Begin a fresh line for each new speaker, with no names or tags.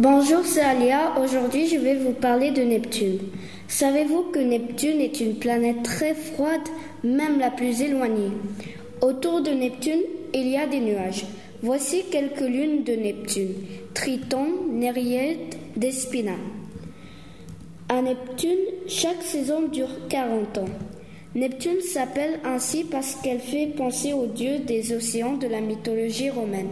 Bonjour, c'est Alia. Aujourd'hui, je vais vous parler de Neptune. Savez-vous que Neptune est une planète très froide, même la plus éloignée? Autour de Neptune, il y a des nuages. Voici quelques lunes de Neptune Triton, Néréide, Despina. À Neptune, chaque saison dure 40 ans. Neptune s'appelle ainsi parce qu'elle fait penser au dieu des océans de la mythologie romaine.